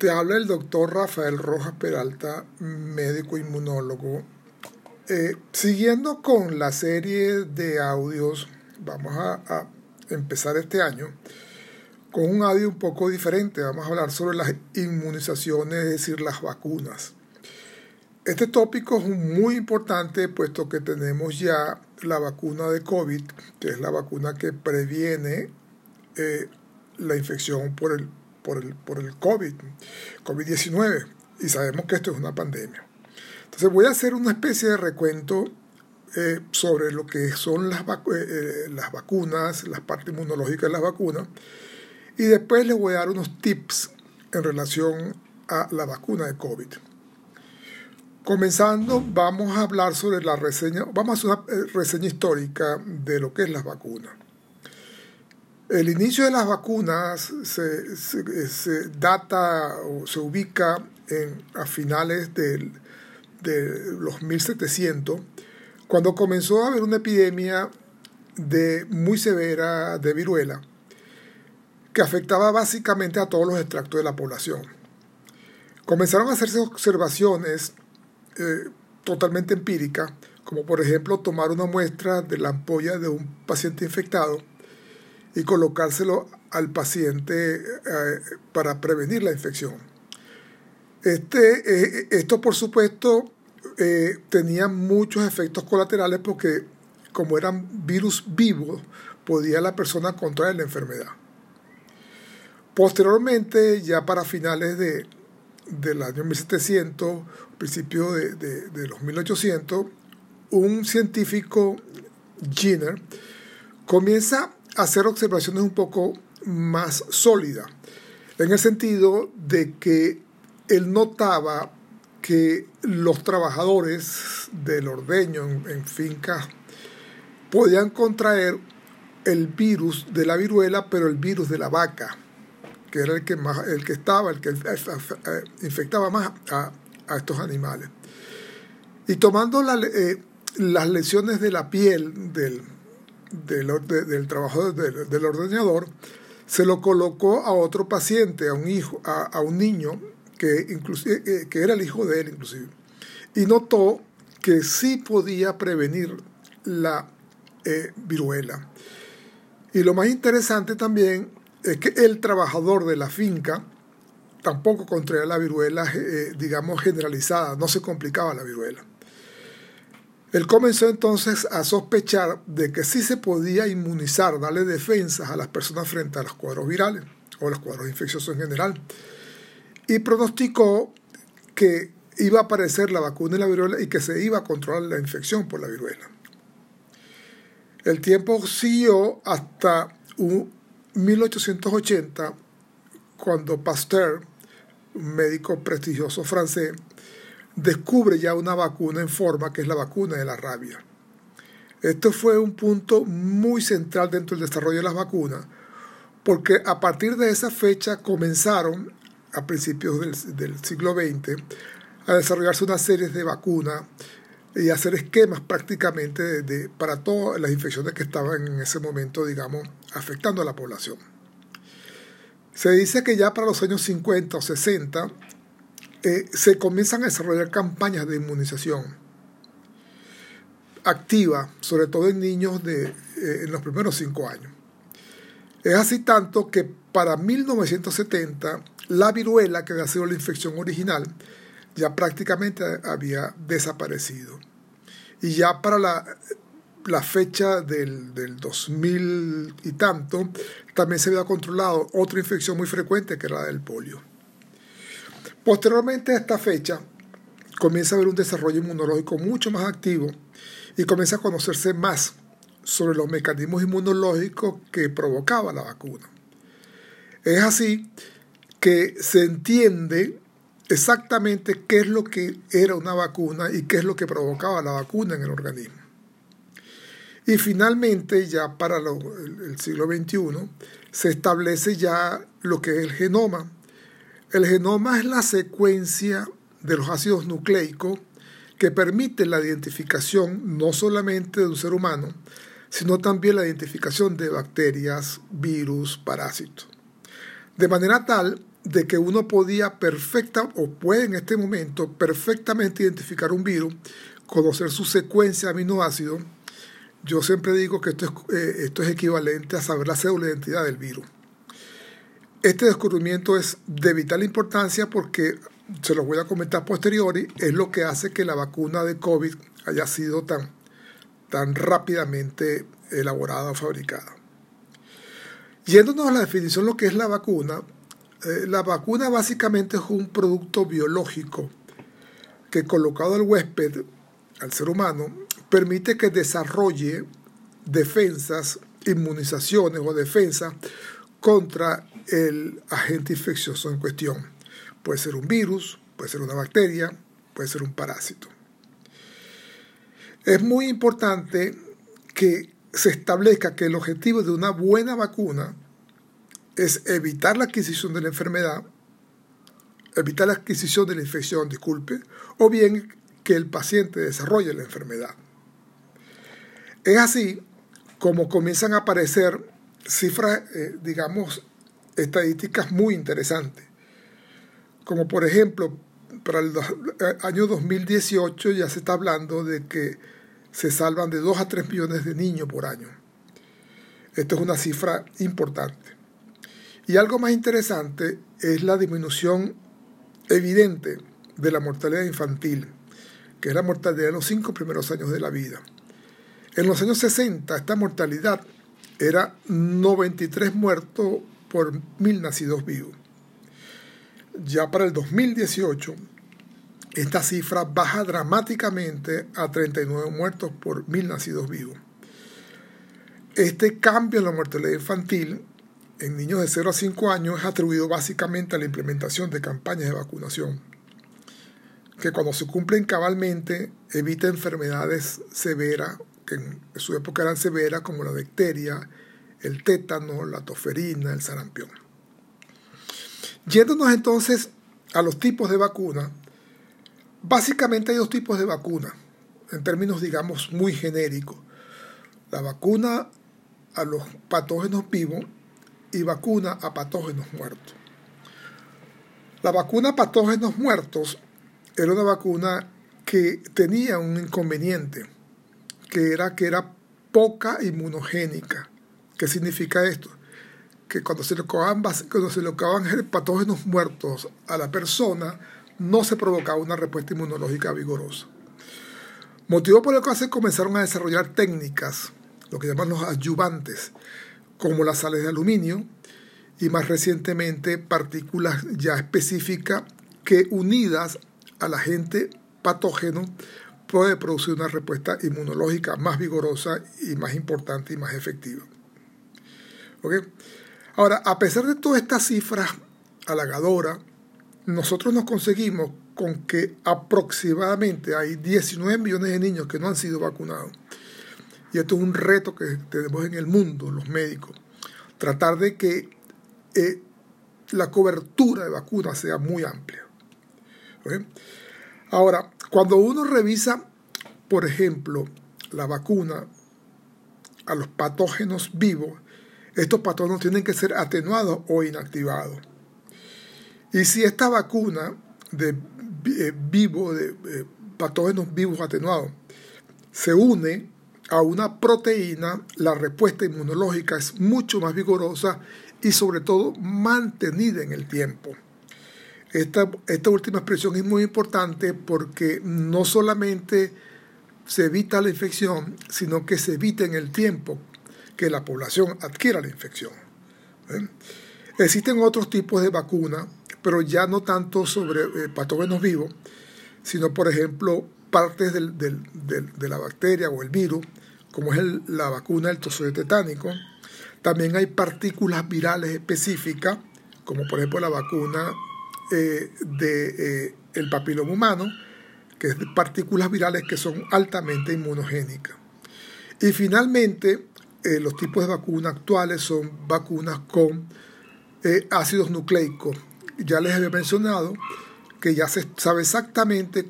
Te habla el doctor Rafael Rojas Peralta, médico inmunólogo. Eh, siguiendo con la serie de audios, vamos a, empezar este año con un audio un poco diferente. Vamos a hablar sobre las inmunizaciones, es decir, las vacunas. Este tópico es muy importante puesto que tenemos ya la vacuna de COVID, que es la vacuna que previene eh, la infección por el, por el, por el COVID, COVID-19, y sabemos que esto es una pandemia. Entonces voy a hacer una especie de recuento eh, sobre lo que son las, eh, las vacunas, las partes inmunológicas de las vacunas, y después les voy a dar unos tips en relación a la vacuna de COVID. Comenzando, vamos a hablar sobre la reseña, vamos a hacer una reseña histórica de lo que es las vacunas. El inicio de las vacunas se, data o se ubica a finales de los 1700, cuando comenzó a haber una epidemia de, muy severa de viruela que afectaba básicamente a todos los extractos de la población. Comenzaron a hacerse observaciones eh, totalmente empíricas, como por ejemplo tomar una muestra de la ampolla de un paciente infectado y colocárselo al paciente eh, para prevenir la infección. Este, eh, esto, por supuesto, eh, tenía muchos efectos colaterales porque, como eran virus vivos, podía la persona contraer la enfermedad. Posteriormente, ya para finales de, del año 1700, principio de, de los 1800, un científico, Jenner, comienza hacer observaciones un poco más sólidas, en el sentido de que él notaba que los trabajadores del ordeño en, fincas podían contraer el virus de la viruela, pero el virus de la vaca, que era el que, más, el que estaba, el que infectaba más a, estos animales. Y tomando eh, las lesiones de la piel del, del, trabajo del, ordeñador, se lo colocó a otro paciente, a un hijo, a, un niño que, inclusive, eh, que era el hijo de él inclusive, y notó que sí podía prevenir la eh, viruela. Y lo más interesante también es que el trabajador de la finca tampoco contraía la viruela, eh, digamos, generalizada, no se complicaba la viruela. Él comenzó entonces a sospechar de que sí se podía inmunizar, darle defensas a las personas frente a los cuadros virales o los cuadros infecciosos en general. Y pronosticó que iba a aparecer la vacuna de la viruela y que se iba a controlar la infección por la viruela. El tiempo siguió hasta 1880, cuando Pasteur, un médico prestigioso francés, descubre ya una vacuna en forma que es la vacuna de la rabia. Esto fue un punto muy central dentro del desarrollo de las vacunas, porque a partir de esa fecha comenzaron, a principios del, siglo XX, a desarrollarse una serie de vacunas y hacer esquemas prácticamente de, para todas las infecciones que estaban en ese momento, digamos, afectando a la población. Se dice que ya para los años 50 o 60 eh, se comienzan a desarrollar campañas de inmunización activa, sobre todo en niños de, eh, en los primeros cinco años. Es así tanto que para 1970 la viruela, que había sido la infección original, ya prácticamente había desaparecido. Y ya para la, la fecha del, del 2000 y tanto, también se había controlado otra infección muy frecuente que era la del polio. Posteriormente a esta fecha, comienza a haber un desarrollo inmunológico mucho más activo y comienza a conocerse más sobre los mecanismos inmunológicos que provocaba la vacuna. Es así que se entiende exactamente qué es lo que era una vacuna y qué es lo que provocaba la vacuna en el organismo. Y finalmente, ya para el siglo XXI, se establece ya lo que es el genoma, el genoma es la secuencia de los ácidos nucleicos que permite la identificación no solamente de un ser humano, sino también la identificación de bacterias, virus, parásitos. De manera tal de que uno podía perfecta o puede en este momento perfectamente identificar un virus, conocer su secuencia de aminoácidos, yo siempre digo que esto es, eh, esto es equivalente a saber la cédula de identidad del virus. Este descubrimiento es de vital importancia porque, se los voy a comentar posteriori, es lo que hace que la vacuna de COVID haya sido tan, tan rápidamente elaborada o fabricada. Yéndonos a la definición de lo que es la vacuna, eh, la vacuna básicamente es un producto biológico que colocado al huésped, al ser humano, permite que desarrolle defensas, inmunizaciones o defensas contra el agente infeccioso en cuestión. Puede ser un virus, puede ser una bacteria, puede ser un parásito. Es muy importante que se establezca que el objetivo de una buena vacuna es evitar la adquisición de la enfermedad, evitar la adquisición de la infección, disculpe, o bien que el paciente desarrolle la enfermedad. Es así como comienzan a aparecer cifras, eh, digamos, estadísticas muy interesantes. Como por ejemplo, para el eh, año 2018 ya se está hablando de que se salvan de 2 a 3 millones de niños por año. Esto es una cifra importante. Y algo más interesante es la disminución evidente de la mortalidad infantil, que es la mortalidad en los cinco primeros años de la vida. En los años 60 esta mortalidad era 93 muertos por mil nacidos vivos. Ya para el 2018 esta cifra baja dramáticamente a 39 muertos por mil nacidos vivos. Este cambio en la mortalidad infantil en niños de 0 a 5 años es atribuido básicamente a la implementación de campañas de vacunación, que cuando se cumplen cabalmente evita enfermedades severas, que en su época eran severas, como la bacteria, el tétano, la toferina, el sarampión. Yéndonos entonces a los tipos de vacuna, básicamente hay dos tipos de vacuna, en términos, digamos, muy genéricos. La vacuna a los patógenos vivos y vacuna a patógenos muertos. La vacuna a patógenos muertos era una vacuna que tenía un inconveniente, que era que era poca inmunogénica. ¿Qué significa esto? Que cuando se le colocaban, cuando se le patógenos muertos a la persona, no se provocaba una respuesta inmunológica vigorosa. Motivo por el cual se comenzaron a desarrollar técnicas, lo que llaman los adyuvantes, como las sales de aluminio y más recientemente partículas ya específicas que unidas al agente patógeno puede producir una respuesta inmunológica más vigorosa y más importante y más efectiva. Ahora, a pesar de todas estas cifras halagadoras, nosotros nos conseguimos con que aproximadamente hay 19 millones de niños que no han sido vacunados. Y esto es un reto que tenemos en el mundo, los médicos, tratar de que eh, la cobertura de vacunas sea muy amplia. Ahora, cuando uno revisa, por ejemplo, la vacuna a los patógenos vivos, estos patógenos tienen que ser atenuados o inactivados. Y si esta vacuna de eh, vivo, de eh, patógenos vivos atenuados, se une a una proteína, la respuesta inmunológica es mucho más vigorosa y sobre todo mantenida en el tiempo. Esta, esta última expresión es muy importante porque no solamente se evita la infección, sino que se evita en el tiempo que la población adquiera la infección. ¿eh? Existen otros tipos de vacunas, pero ya no tanto sobre eh, patógenos vivos, sino por ejemplo partes de la bacteria o el virus como es la vacuna del tozoide tetánico. También hay partículas virales específicas, como por ejemplo la vacuna eh, de eh, papiloma humano, que es partículas virales que son altamente inmunogénicas. Y finalmente, eh, los tipos de vacunas actuales son vacunas con ácidos nucleicos. Ya les había mencionado que ya se sabe exactamente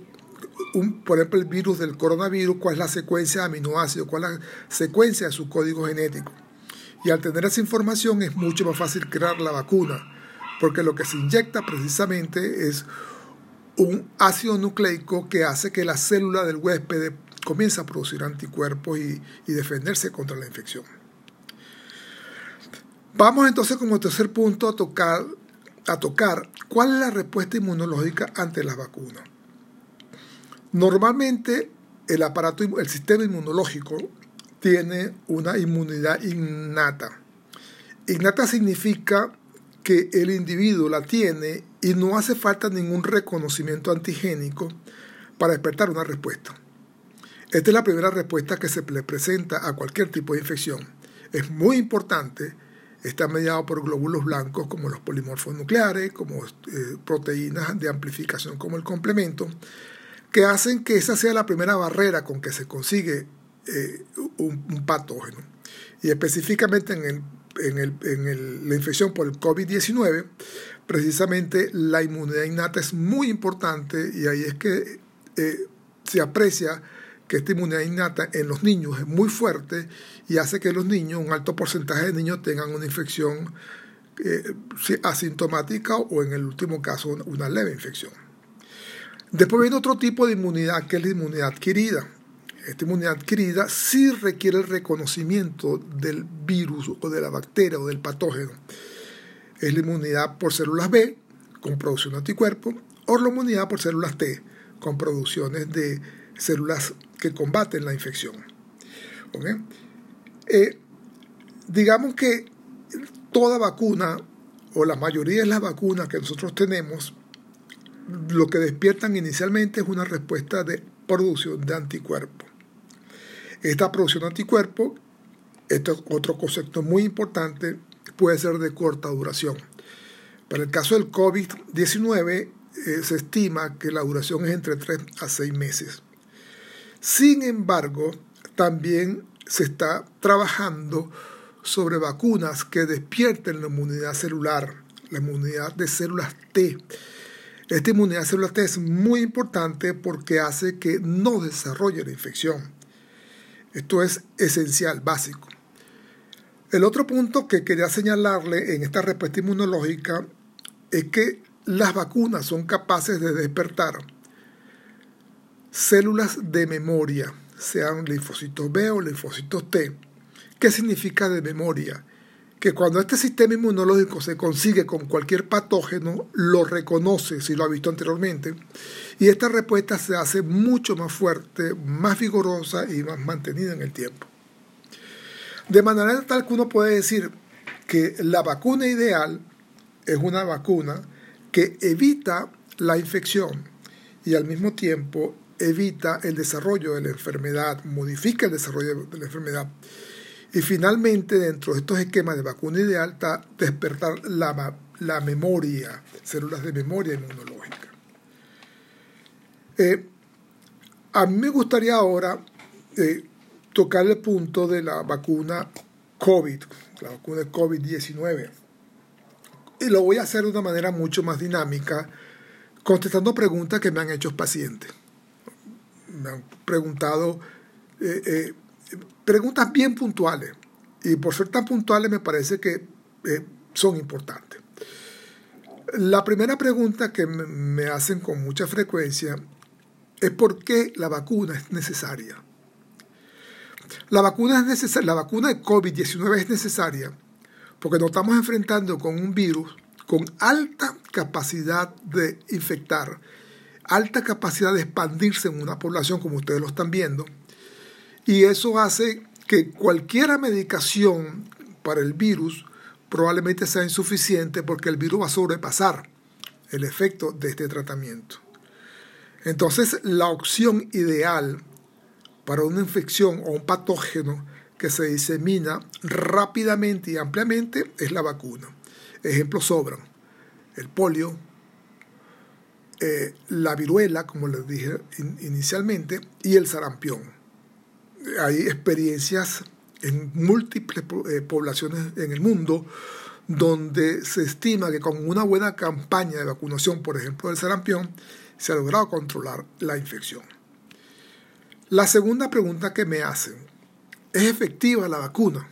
por ejemplo, el virus del coronavirus, cuál es la secuencia de aminoácidos, cuál es la secuencia de su código genético. Y al tener esa información es mucho más fácil crear la vacuna, porque lo que se inyecta precisamente es un ácido nucleico que hace que la célula del huésped comience a producir anticuerpos y, y defenderse contra la infección. Vamos entonces como tercer punto a tocar, a tocar cuál es la respuesta inmunológica ante las vacunas. Normalmente el aparato, el sistema inmunológico tiene una inmunidad innata. Innata significa que el individuo la tiene y no hace falta ningún reconocimiento antigénico para despertar una respuesta. Esta es la primera respuesta que se le presenta a cualquier tipo de infección. Es muy importante, está mediado por glóbulos blancos como los polimorfos nucleares, como eh, proteínas de amplificación como el complemento, que hacen que esa sea la primera barrera con que se consigue eh, un, patógeno. Y específicamente en, en, la infección por el COVID-19, precisamente la inmunidad innata es muy importante y ahí es que eh, se aprecia que esta inmunidad innata en los niños es muy fuerte y hace que los niños, un alto porcentaje de niños, tengan una infección eh, asintomática o en el último caso una leve infección. Después viene otro tipo de inmunidad que es la inmunidad adquirida. Esta inmunidad adquirida sí requiere el reconocimiento del virus o de la bacteria o del patógeno. Es la inmunidad por células B con producción de anticuerpos o la inmunidad por células T con producciones de células que combaten la infección. Eh, digamos que toda vacuna o la mayoría de las vacunas que nosotros tenemos lo que despiertan inicialmente es una respuesta de producción de anticuerpos. Esta producción de anticuerpos, esto es otro concepto muy importante, puede ser de corta duración. Para el caso del COVID-19 eh, se estima que la duración es entre 3 a 6 meses. Sin embargo, también se está trabajando sobre vacunas que despierten la inmunidad celular, la inmunidad de células T, esta inmunidad celular T es muy importante porque hace que no desarrolle la infección. Esto es esencial, básico. El otro punto que quería señalarle en esta respuesta inmunológica es que las vacunas son capaces de despertar células de memoria, sean linfocitos B o linfocitos T. ¿Qué significa de memoria? que cuando este sistema inmunológico se consigue con cualquier patógeno, lo reconoce si lo ha visto anteriormente, y esta respuesta se hace mucho más fuerte, más vigorosa y más mantenida en el tiempo. De manera tal que uno puede decir que la vacuna ideal es una vacuna que evita la infección y al mismo tiempo evita el desarrollo de la enfermedad, modifica el desarrollo de la enfermedad y finalmente, dentro de estos esquemas de vacuna ideal, está despertar la, la memoria, células de memoria inmunológica. Eh, a mí me gustaría ahora eh, tocar el punto de la vacuna COVID, la vacuna COVID-19. Y lo voy a hacer de una manera mucho más dinámica, contestando preguntas que me han hecho pacientes. Me han preguntado eh, preguntas bien puntuales. Y por ser tan puntuales me parece que eh, son importantes. La primera pregunta que me hacen con mucha frecuencia es por qué la vacuna es necesaria. La vacuna, es la vacuna de COVID-19 es necesaria porque nos estamos enfrentando con un virus con alta capacidad de infectar, alta capacidad de expandirse en una población como ustedes lo están viendo, y eso hace que cualquier medicación para el virus probablemente sea insuficiente porque el virus va a sobrepasar el efecto de este tratamiento. Entonces, la opción ideal para una infección o un patógeno que se disemina rápidamente y ampliamente es la vacuna. Ejemplos sobran. El polio, eh, la viruela, como les dije inicialmente, y el sarampión hay experiencias en múltiples eh, poblaciones en el mundo donde se estima que con una buena campaña de vacunación, por ejemplo del sarampión, se ha logrado controlar la infección. La segunda pregunta que me hacen, ¿es efectiva la vacuna?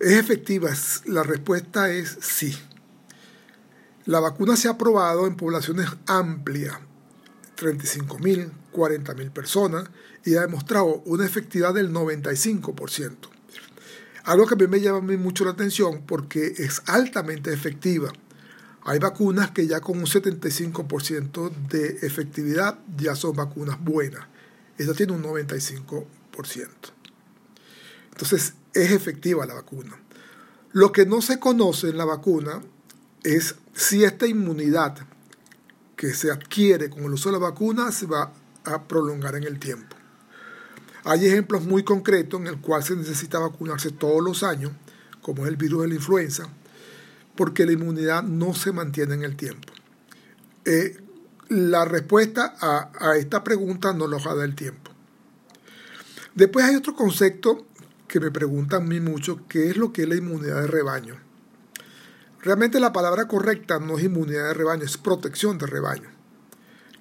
¿Es efectiva? La respuesta es sí. La vacuna se ha probado en poblaciones amplias, 35.000, 40.000 personas, y ha demostrado una efectividad del 95%. Algo que a mí me llama mucho la atención porque es altamente efectiva. Hay vacunas que ya con un 75% de efectividad ya son vacunas buenas. Esta tiene un 95%. Entonces es efectiva la vacuna. Lo que no se conoce en la vacuna es si esta inmunidad que se adquiere con el uso de la vacuna se va a prolongar en el tiempo. Hay ejemplos muy concretos en el cual se necesita vacunarse todos los años, como es el virus de la influenza, porque la inmunidad no se mantiene en el tiempo. Eh, la respuesta a, esta pregunta no lo da el tiempo. Después hay otro concepto que me preguntan a mí mucho, que es lo que es la inmunidad de rebaño. Realmente la palabra correcta no es inmunidad de rebaño, es protección de rebaño.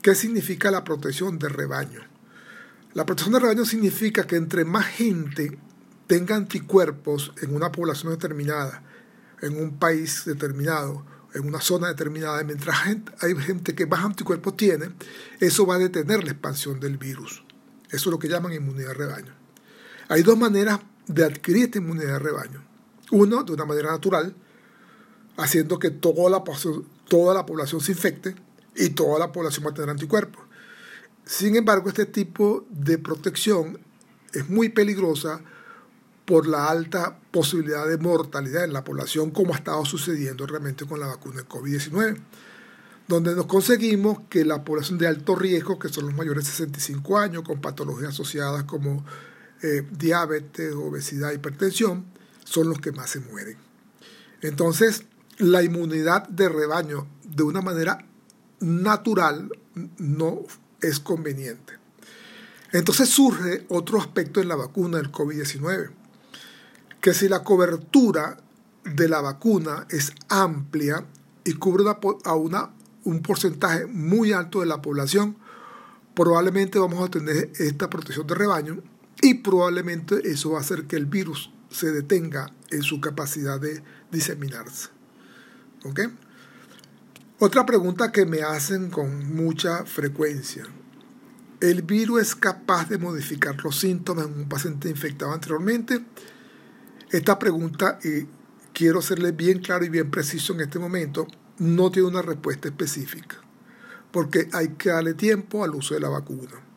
¿Qué significa la protección de rebaño? La protección de rebaño significa que entre más gente tenga anticuerpos en una población determinada, en un país determinado, en una zona determinada, mientras hay gente que más anticuerpos tiene, eso va a detener la expansión del virus. Eso es lo que llaman inmunidad de rebaño. Hay dos maneras de adquirir esta inmunidad de rebaño. Uno, de una manera natural, haciendo que toda la, toda la población se infecte y toda la población va a tener anticuerpos. Sin embargo, este tipo de protección es muy peligrosa por la alta posibilidad de mortalidad en la población, como ha estado sucediendo realmente con la vacuna de COVID-19, donde nos conseguimos que la población de alto riesgo, que son los mayores de 65 años, con patologías asociadas como eh, diabetes, obesidad, hipertensión, son los que más se mueren. Entonces, la inmunidad de rebaño de una manera natural no es conveniente. Entonces surge otro aspecto en la vacuna del COVID-19, que si la cobertura de la vacuna es amplia y cubre a una, un porcentaje muy alto de la población, probablemente vamos a tener esta protección de rebaño y probablemente eso va a hacer que el virus se detenga en su capacidad de diseminarse. ¿Ok? Otra pregunta que me hacen con mucha frecuencia. ¿El virus es capaz de modificar los síntomas en un paciente infectado anteriormente? Esta pregunta, y quiero serle bien claro y bien preciso en este momento, no tiene una respuesta específica, porque hay que darle tiempo al uso de la vacuna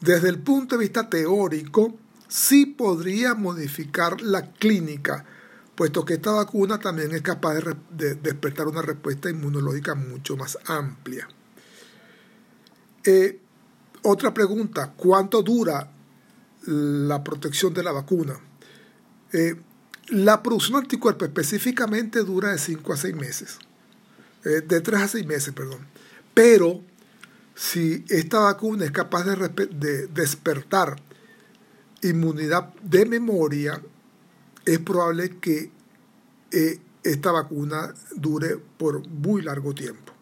desde el punto de vista teórico, sí podría modificar la clínica, puesto que esta vacuna también es capaz de, despertar una respuesta inmunológica mucho más amplia. Eh, otra pregunta, ¿cuánto dura la protección de la vacuna? Eh, la producción de anticuerpos específicamente dura de 5 a 6 meses, eh, de 3 a 6 meses, perdón. Pero si esta vacuna es capaz de, despertar inmunidad de memoria, es probable que eh, esta vacuna dure por muy largo tiempo.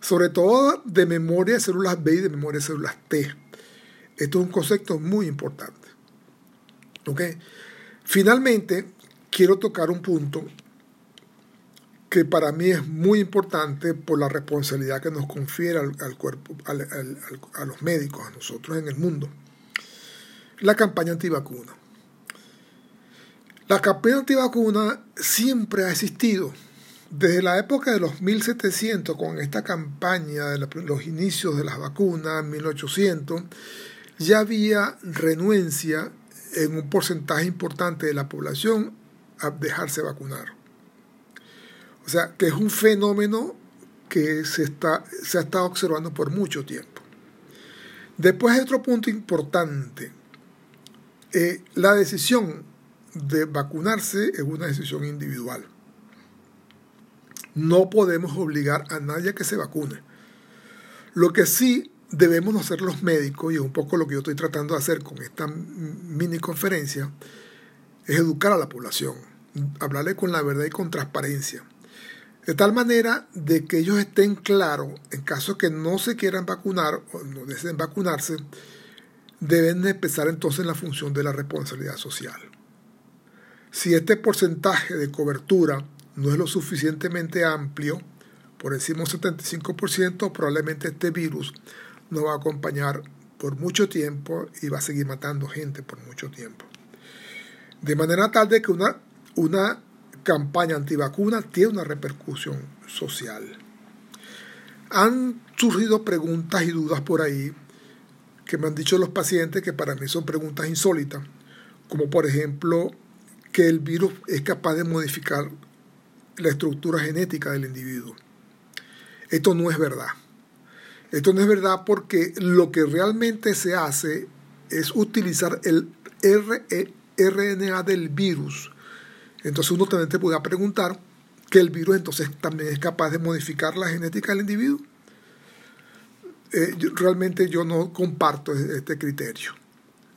Sobre todo de memoria de células B y de memoria de células T. Esto es un concepto muy importante. Finalmente, quiero tocar un punto que para mí es muy importante por la responsabilidad que nos confiere al, cuerpo, a los médicos, a nosotros en el mundo. La campaña antivacuna. La campaña antivacuna siempre ha existido. Desde la época de los 1700, con esta campaña de los inicios de las vacunas, 1800, ya había renuencia en un porcentaje importante de la población a dejarse vacunar. O sea, que es un fenómeno que se, está, se ha estado observando por mucho tiempo. Después hay otro punto importante. Eh, la decisión de vacunarse es una decisión individual. No podemos obligar a nadie a que se vacune. Lo que sí debemos hacer los médicos, y es un poco lo que yo estoy tratando de hacer con esta mini conferencia, es educar a la población, hablarle con la verdad y con transparencia de tal manera de que ellos estén claros, en caso que no se quieran vacunar o no deseen vacunarse, deben empezar entonces la función de la responsabilidad social. Si este porcentaje de cobertura no es lo suficientemente amplio, por encima un 75%, probablemente este virus nos va a acompañar por mucho tiempo y va a seguir matando gente por mucho tiempo. De manera tal de que una, una campaña antivacuna tiene una repercusión social. Han surgido preguntas y dudas por ahí que me han dicho los pacientes que para mí son preguntas insólitas, como por ejemplo que el virus es capaz de modificar la estructura genética del individuo. Esto no es verdad. Esto no es verdad porque lo que realmente se hace es utilizar el RNA del virus. Entonces uno también te puede preguntar que el virus entonces también es capaz de modificar la genética del individuo. Eh, realmente yo no comparto este criterio.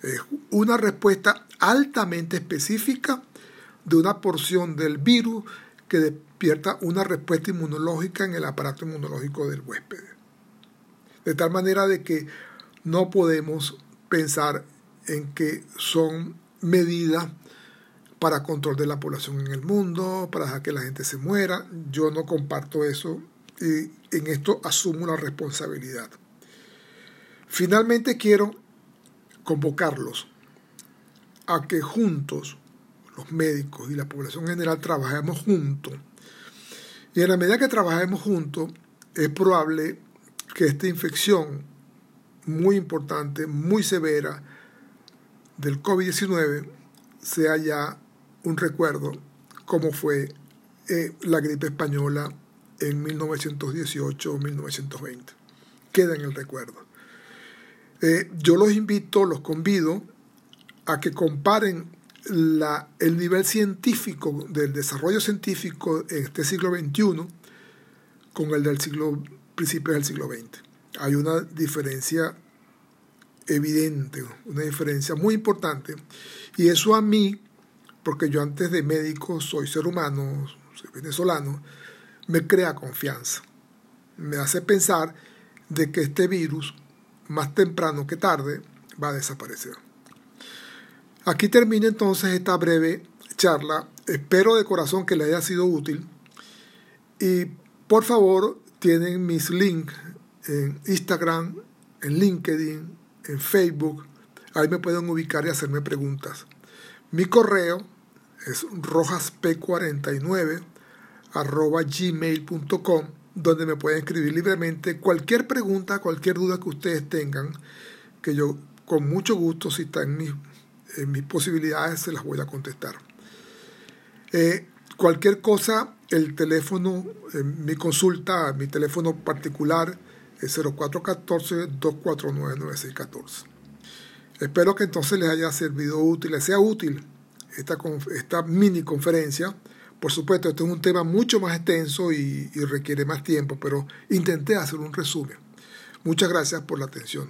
Es una respuesta altamente específica de una porción del virus que despierta una respuesta inmunológica en el aparato inmunológico del huésped. De tal manera de que no podemos pensar en que son medidas para control de la población en el mundo, para que la gente se muera. Yo no comparto eso y en esto asumo la responsabilidad. Finalmente quiero convocarlos a que juntos, los médicos y la población en general, trabajemos juntos. Y en la medida que trabajemos juntos, es probable que esta infección muy importante, muy severa del COVID-19 sea ya un recuerdo como fue eh, la gripe española en 1918 o 1920. Queda en el recuerdo. Eh, yo los invito, los convido a que comparen la, el nivel científico del desarrollo científico en este siglo XXI con el del siglo principios del siglo XX. Hay una diferencia evidente, una diferencia muy importante. Y eso a mí, porque yo antes de médico soy ser humano, soy venezolano, me crea confianza. Me hace pensar de que este virus más temprano que tarde va a desaparecer. Aquí termina entonces esta breve charla. Espero de corazón que le haya sido útil. Y por favor, tienen mis links en Instagram, en LinkedIn, en Facebook. Ahí me pueden ubicar y hacerme preguntas. Mi correo es rojasp49 arroba gmail.com donde me pueden escribir libremente cualquier pregunta, cualquier duda que ustedes tengan, que yo con mucho gusto, si está en mis, en mis posibilidades, se las voy a contestar. Eh, cualquier cosa, el teléfono, eh, mi consulta, mi teléfono particular es 0414-249-9614. Espero que entonces les haya servido útil, les sea útil esta, esta mini conferencia por supuesto, esto es un tema mucho más extenso y, requiere más tiempo, pero intenté hacer un resumen. Muchas gracias por la atención.